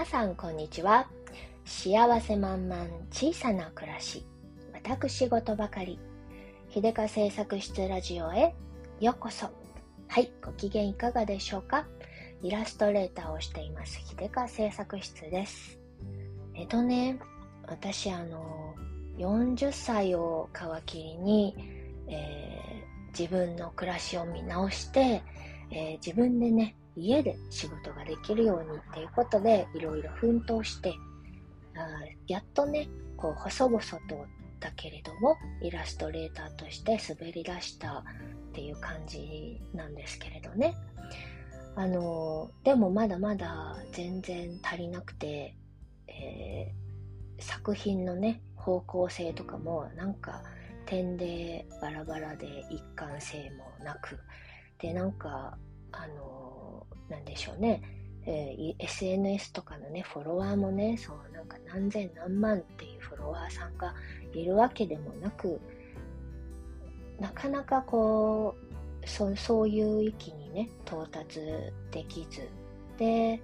皆さんこんにちは。幸せ満々小さな暮らし。私事ばかり。秀香製作室ラジオへ。ようこそ。はいご機嫌いかがでしょうか。イラストレーターをしています。秀香製作室です。えっとね私あの40歳を皮切りに、えー、自分の暮らしを見直して、えー、自分でね家で仕事ができるようにっていうことでいろいろ奮闘してあやっとねこう細々とだけれどもイラストレーターとして滑り出したっていう感じなんですけれどね。あのでもまだまだ全然足りなくて、えー、作品のね方向性とかもなんか点でバラバラで一貫性もなくでなんかあのなんでしょうね、えー、SNS とかのね、フォロワーもね、そうなんか何千何万っていうフォロワーさんがいるわけでもなく、なかなかこう、そそういう域にね、到達できず、で、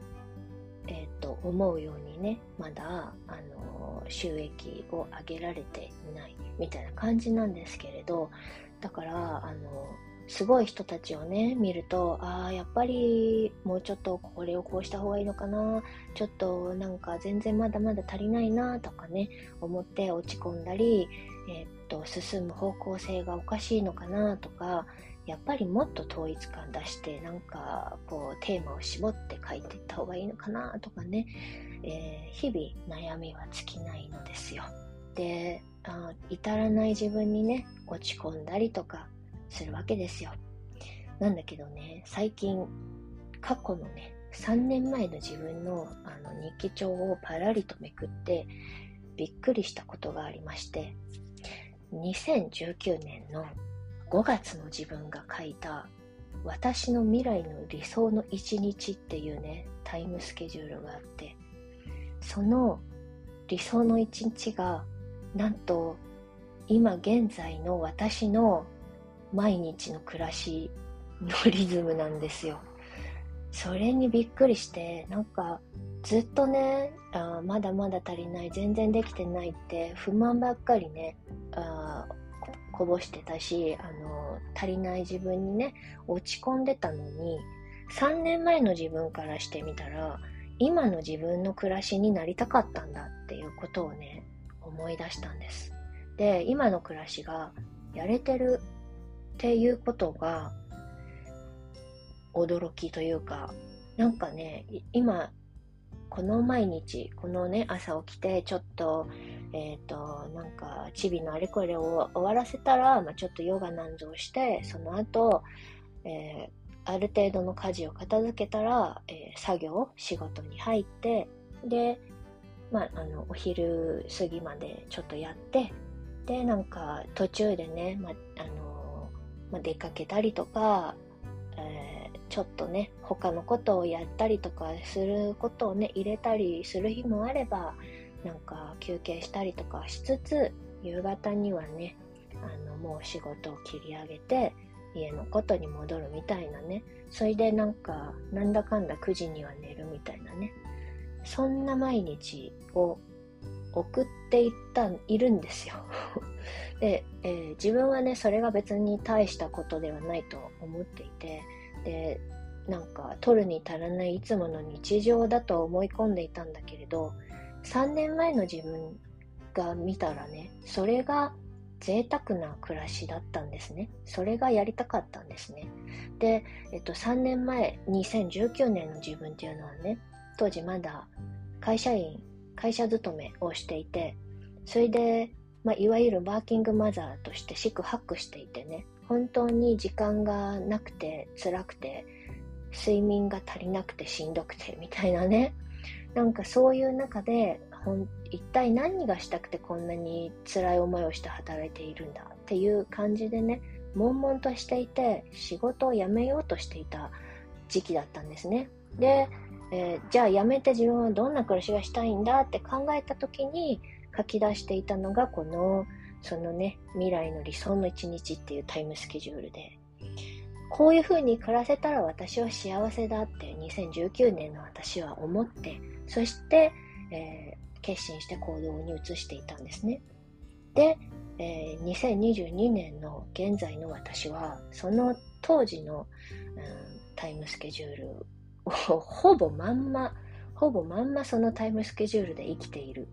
えっ、と、思うようにね、まだ、あの、収益を上げられていないみたいな感じなんですけれど、だから、あの、すごい人たちをね、見ると、ああ、やっぱりもうちょっとこれをこうした方がいいのかな、ちょっとなんか全然まだまだ足りないなとかね、思って落ち込んだり、えー、っと、進む方向性がおかしいのかなとか、やっぱりもっと統一感出して、なんかこうテーマを絞って書いていった方がいいのかなとかね、えー、日々悩みは尽きないのですよ。で、あ至らない自分にね、落ち込んだりとか、するわけですよ。なんだけどね、最近、過去のね、3年前の自分のあの日記帳をパラリとめくって、びっくりしたことがありまして、2019年の5月の自分が書いた私の未来の理想の一日っていうね、タイムスケジュールがあって、その理想の一日が、なんと今現在の私の毎日の暮らしのリズムなんですよ。それにびっくりして、なんかずっとね、あまだまだ足りない、全然できてないって不満ばっかりね、あこぼしてたし、あの、足りない自分にね、落ち込んでたのに、3年前の自分からしてみたら、今の自分の暮らしになりたかったんだっていうことをね、思い出したんです。で、今の暮らしがやれてるっていうことが驚きというかなんかね今この毎日このね朝起きてちょっとえっ、ー、となんかチビのあれこれを終わらせたら、まあ、ちょっとヨガなんぞをしてその後、えー、ある程度の家事を片付けたら、えー、作業仕事に入ってでまあ、あのお昼過ぎまでちょっとやってでなんか途中でね、まあのまあ、出かけたりとか、えー、ちょっとね他のことをやったりとかすることをね入れたりする日もあればなんか休憩したりとかしつつ夕方にはねあのもう仕事を切り上げて家のことに戻るみたいなね。それでなんかなんだかんだ9時には寝るみたいなね。そんな毎日を送っていったいるんですよ。で、えー、自分はねそれが別に大したことではないと思っていてでなんか取るに足らないいつもの日常だと思い込んでいたんだけれど3年前の自分が見たらねそれが贅沢な暮らしだったんですね。それがやりたかったんですね。で、えっと、3年前2019年の自分っていうのはね当時まだ会社員会社勤めをしていてそれでまあ、いわゆるワーキングマザーとして四苦八苦していてね、本当に時間がなくて辛くて、睡眠が足りなくてしんどくてみたいなね、なんかそういう中で、一体何がしたくてこんなに辛い思いをして働いているんだっていう感じでね、悶々としていて、仕事を辞めようとしていた時期だったんですね。で、えー、じゃあ辞めて自分はどんな暮らしがしたいんだって考えた時に、書き出していたのがこのそのね未来の理想の一日っていうタイムスケジュールでこういう風に暮らせたら私は幸せだって2019年の私は思ってそして、えー、決心して行動に移していたんですね。で、えー、2022年の現在の私は、その当時の、うん、タイムスケジュール ほぼまんま、ほぼまんまそのタイムスケジュールで生きている。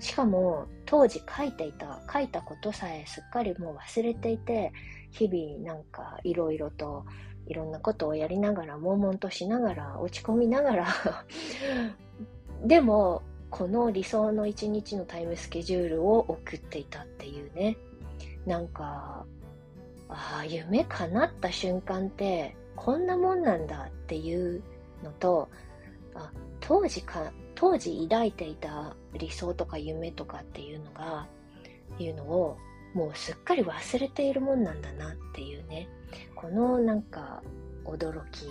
しかも当時書いていた、書いたことさえすっかりもう忘れていて、日々なんかいろいろといろんなことをやりながら、悶々としながら、落ち込みながら でも、この理想の一日のタイムスケジュールを送っていたっていうね。なんか、ああ、夢叶った瞬間ってこんなもんなんだっていうのと、あ当時か、当時抱いていた理想とか夢とかっていうのが、いうのをもうすっかり忘れているもんなんだなっていうね、このなんか驚き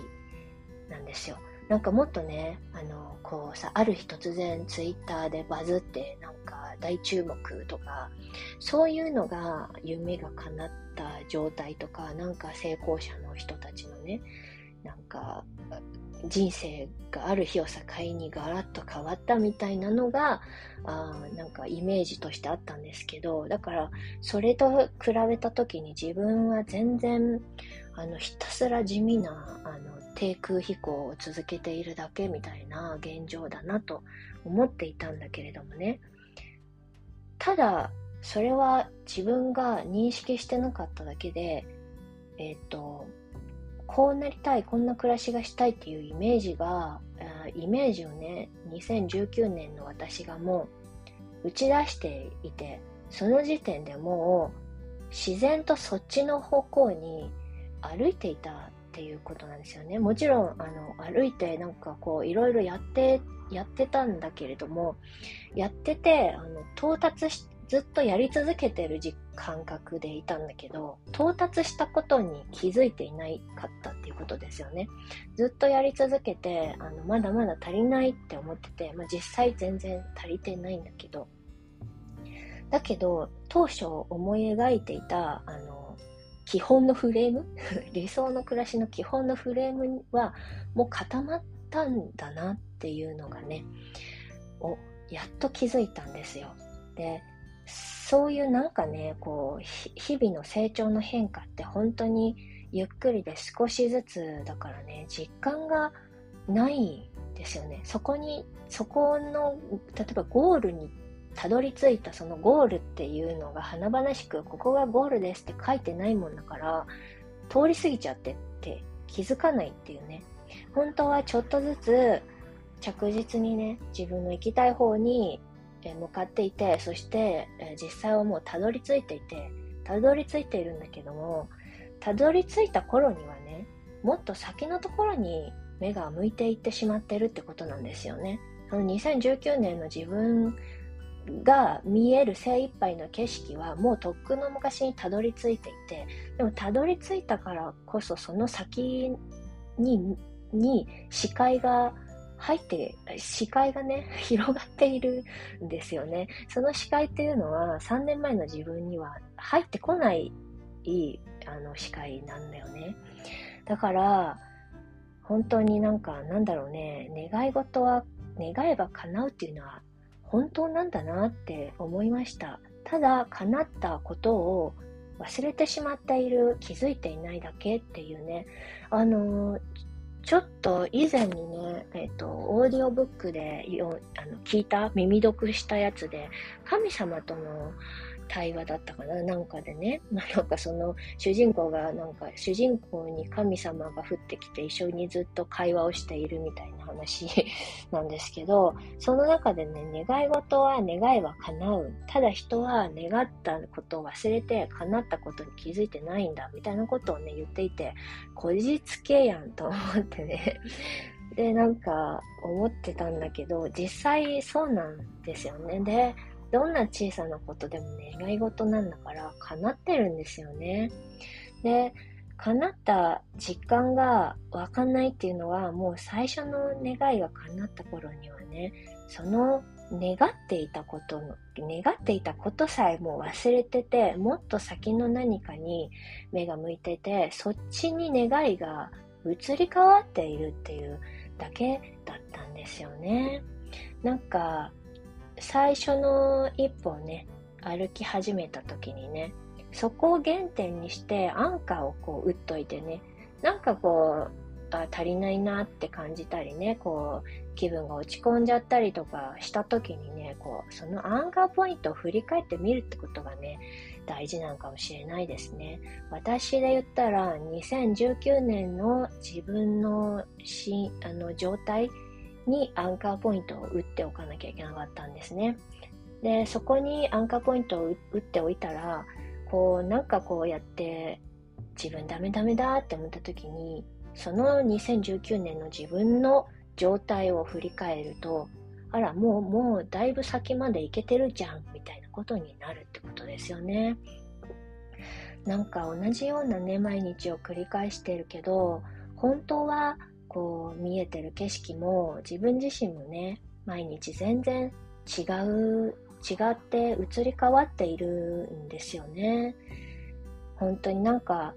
なんですよ。なんかもっとね、あの、こうさ、ある日突然ツイッターでバズってなんか大注目とか、そういうのが夢が叶った状態とか、なんか成功者の人たちのね、なんか人生がある日を境にガラッと変わったみたいなのが、あなんかイメージとしてあったんですけど、だからそれと比べた時に自分は全然、あの、ひたすら地味な、あの、低空飛行を続けているだけみたいな現状だなと思っていたんだけれどもね。ただ、それは自分が認識してなかっただけで、えっ、ー、と、こうなりたい、こんな暮らしがしたいっていうイメージが、イメージをね、2019年の私がもう打ち出していて、その時点でもう自然とそっちの方向に歩いていたっていうことなんですよね。もちろん、あの、歩いてなんかこう、いろいろやって、やってたんだけれども、やってて、あの、到達しずっとやり続けてる感覚でいたんだけど、到達したことに気づいていないかったっていうことですよね。ずっとやり続けて、あの、まだまだ足りないって思ってて、まあ、実際全然足りてないんだけど、だけど、当初思い描いていた、あの、基本のフレーム？理想の暮らしの基本のフレームはもう固まったんだなっていうのがね、をやっと気づいたんですよ。で、そういうなんかね、こう、日々の成長の変化って本当にゆっくりで少しずつだからね、実感がないですよね。そこに、そこの、例えばゴールにたどり着いたそのゴールっていうのが華々しく、ここがゴールですって書いてないもんだから、通り過ぎちゃってって気づかないっていうね。本当はちょっとずつ着実にね、自分の行きたい方に向かっていて、そして、実際はもうたどり着いていて、たどり着いているんだけども、たどり着いた頃にはね、もっと先のところに目が向いていってしまってるってことなんですよね。その2019年の自分が見える精一杯の景色はもうとっくの昔にたどり着いていて、でもたどり着いたからこそその先、に視界が入って、視界がね、広がっているんですよね。その視界っていうのは3年前の自分には入ってこないあの視界なんだよね。だから、本当になんか、なんだろうね、願い事は、願えば叶うっていうのは本当なんだなって思いました。ただ、叶ったことを忘れてしまっている、気づいていないだけっていうね、あのちょっと以前にね、え、ー、と、オーディオブックでよあの聞いた、耳読したやつで、神様との対話だったかななんかでね、まあ、なんかその主人公がなんか主人公に神様が降ってきて一緒にずっと会話をしているみたいな話 なんですけど、その中でね、願い事は願いは叶う。ただ人は願ったことを忘れて叶ったことに気づいてないんだみたいなことをね、言っていて、こじつけやんと思ってね。で、なんか思ってたんだけど、実際そうなんですよね。で、どんな小さなことでも願い事なんだから叶ってるんですよね。で、叶った実感がわかんないっていうのはもう最初の願いが叶った頃にはね、その願っていたことの、願っていたことさえも忘れてて、もっと先の何かに目が向いてて、そっちに願いが移り変わっているっていうだけだったんですよね。なんか、最初の一歩をね、歩き始めた時にね、そこを原点にしてアンカーをこう打っといてね、なんかこう、あ足りないなって感じたりね、こう、気分が落ち込んじゃったりとかした時にね、こう、そのアンカーポイントを振り返ってみるってことがね、大事なのかもしれないですね。私で言ったら、2019年の自分のしあの状態にアンカーポイントを打っておかなきゃいけなかったんですね。で、そこにアンカーポイントを打っておいたら、こう、なんかこうやって、自分ダメダメだって思った時に、その2019年の自分の状態を振り返ると、あら、もう、もうだいぶ先まで行けてるじゃん、みたいなことになるってことですよね。なんか同じようなね、毎日を繰り返してるけど、本当はこう見えてる景色も自分自身もね、毎日全然違う、違って移り変わっているんですよね。本当になんか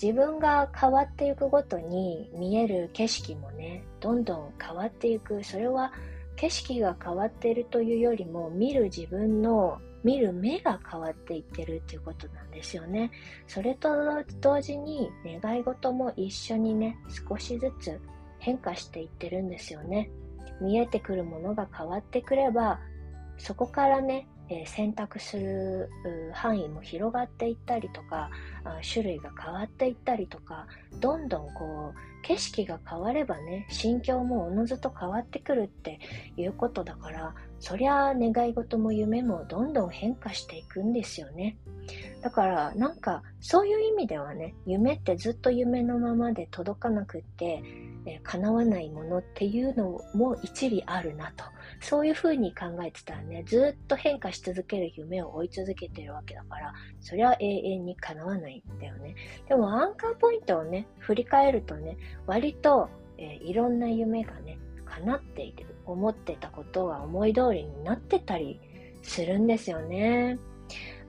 自分が変わっていくごとに見える景色もね、どんどん変わっていく。それは景色が変わっているというよりも見る自分の見る目が変わっていってるっていうことなんですよね。それと同時に願い事も一緒にね、少しずつ変化していってるんですよね。見えてくるものが変わってくれば、そこからね、えー、選択する範囲も広がっていったりとか種類が変わっていったりとかどんどんこう景色が変わればね心境もおのずと変わってくるっていうことだからそりゃ願い事も夢もどんどん変化していくんですよねだからなんかそういう意味ではね夢ってずっと夢のままで届かなくってえー、叶わないものっていうのも一理あるなと。そういうふうに考えてたらね、ずっと変化し続ける夢を追い続けてるわけだから、それは永遠に叶わないんだよね。でもアンカーポイントをね、振り返るとね、割と、えー、いろんな夢がね、叶っている。思ってたことが思い通りになってたりするんですよね。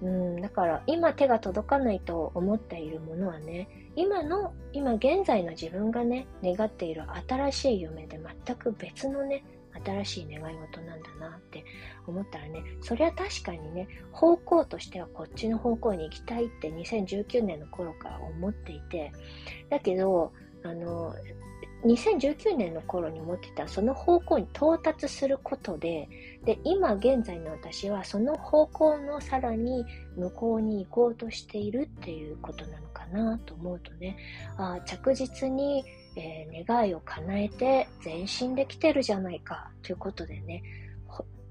うん、だから今手が届かないと思っているものはね、今の、今現在の自分がね、願っている新しい夢で全く別のね、新しい願い事なんだなって思ったらね、それは確かにね、方向としてはこっちの方向に行きたいって2019年の頃から思っていて、だけど、あの、2019年の頃に持ってたその方向に到達することで、で、今現在の私はその方向のさらに向こうに行こうとしているっていうことなのかなと思うとね、あ着実に、えー、願いを叶えて前進できてるじゃないかということでね、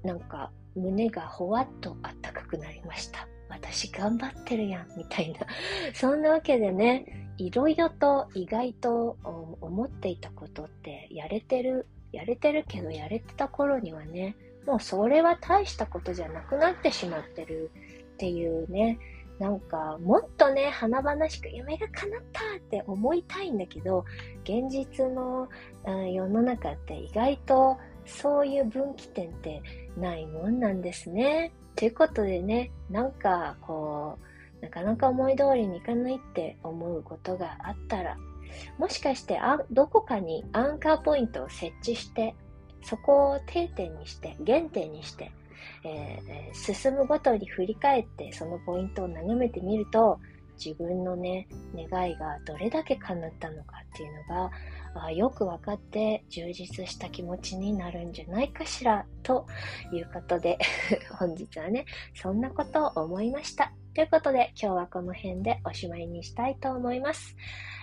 なんか胸がほわっとあったかくなりました。私頑張ってるやん、みたいな。そんなわけでね、いろいろと意外と思っていたことってやれてる、やれてるけどやれてた頃にはね、もうそれは大したことじゃなくなってしまってるっていうね、なんかもっとね、華々しく夢が叶ったって思いたいんだけど、現実の、世の中って意外とそういう分岐点ってないもんなんですね。ということでね、なんかこう、なかなか思い通りにいかないって思うことがあったら、もしかしてあどこかにアンカーポイントを設置して、そこを定点にして、原点にして、えー、進むごとに振り返ってそのポイントを眺めてみると、自分のね、願いがどれだけ叶ったのかっていうのが、あよく分かって充実した気持ちになるんじゃないかしらということで 本日はね、そんなことを思いました。ということで、今日はこの辺でおしまいにしたいと思います。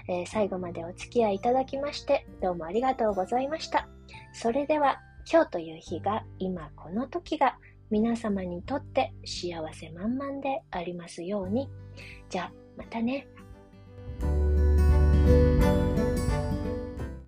えー、最後までお付き合いいただきまして、どうもありがとうございました。それでは、今日という日が、今この時が、皆様にとって幸せ満々でありますように。じゃあ、またね。